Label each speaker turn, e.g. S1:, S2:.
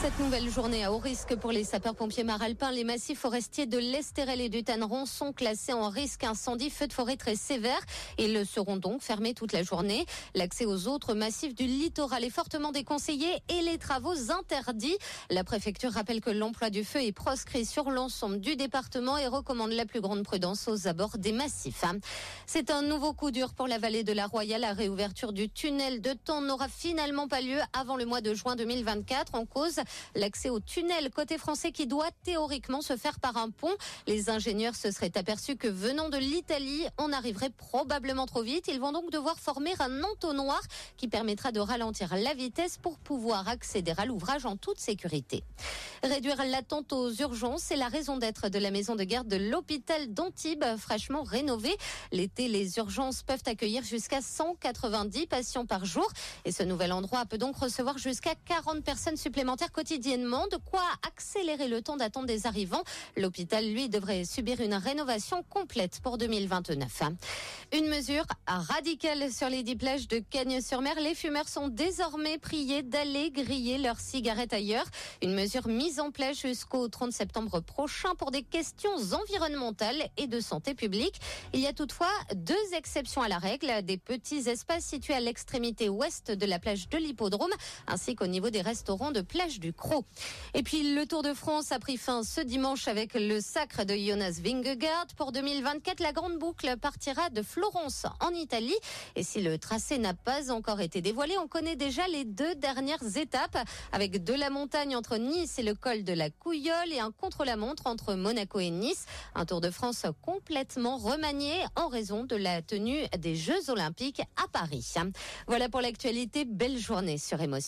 S1: Cette nouvelle journée à haut risque pour les sapeurs-pompiers maralpins, les massifs forestiers de l'Estérel et du Tanneron sont classés en risque incendie feu de forêt très sévère. Ils seront donc fermés toute la journée. L'accès aux autres massifs du littoral est fortement déconseillé et les travaux interdits. La préfecture rappelle que l'emploi du feu est proscrit sur l'ensemble du département et recommande la plus grande prudence aux abords des massifs. C'est un nouveau coup dur pour la vallée de la Royale. La réouverture du tunnel de temps n'aura finalement pas lieu avant le mois de juin 2024 en cause l'accès au tunnel côté français qui doit théoriquement se faire par un pont. Les ingénieurs se seraient aperçus que venant de l'Italie, on arriverait probablement trop vite. Ils vont donc devoir former un entonnoir qui permettra de ralentir la vitesse pour pouvoir accéder à l'ouvrage en toute sécurité. Réduire l'attente aux urgences, c'est la raison d'être de la maison de garde de l'hôpital d'Antibes, fraîchement rénovée. L'été, les urgences peuvent accueillir jusqu'à 190 patients par jour. Et ce nouvel endroit peut donc recevoir jusqu'à 40 personnes supplémentaires quotidiennement, de quoi accélérer le temps d'attente des arrivants. L'hôpital, lui, devrait subir une rénovation complète pour 2029. Une mesure radicale sur les dix plages de Cagnes-sur-Mer. Les fumeurs sont désormais priés d'aller griller leurs cigarettes ailleurs. Une mesure mise en place jusqu'au 30 septembre prochain pour des questions environnementales et de santé publique. Il y a toutefois deux exceptions à la règle. Des petits espaces situés à l'extrémité ouest de la plage de l'Hippodrome ainsi qu'au niveau des restaurants de plage Croc. Et puis le Tour de France a pris fin ce dimanche avec le sacre de Jonas Vingegaard. Pour 2024, la grande boucle partira de Florence en Italie. Et si le tracé n'a pas encore été dévoilé, on connaît déjà les deux dernières étapes avec de la montagne entre Nice et le col de la Couillole et un contre-la-montre entre Monaco et Nice. Un Tour de France complètement remanié en raison de la tenue des Jeux Olympiques à Paris. Voilà pour l'actualité. Belle journée sur Émotion.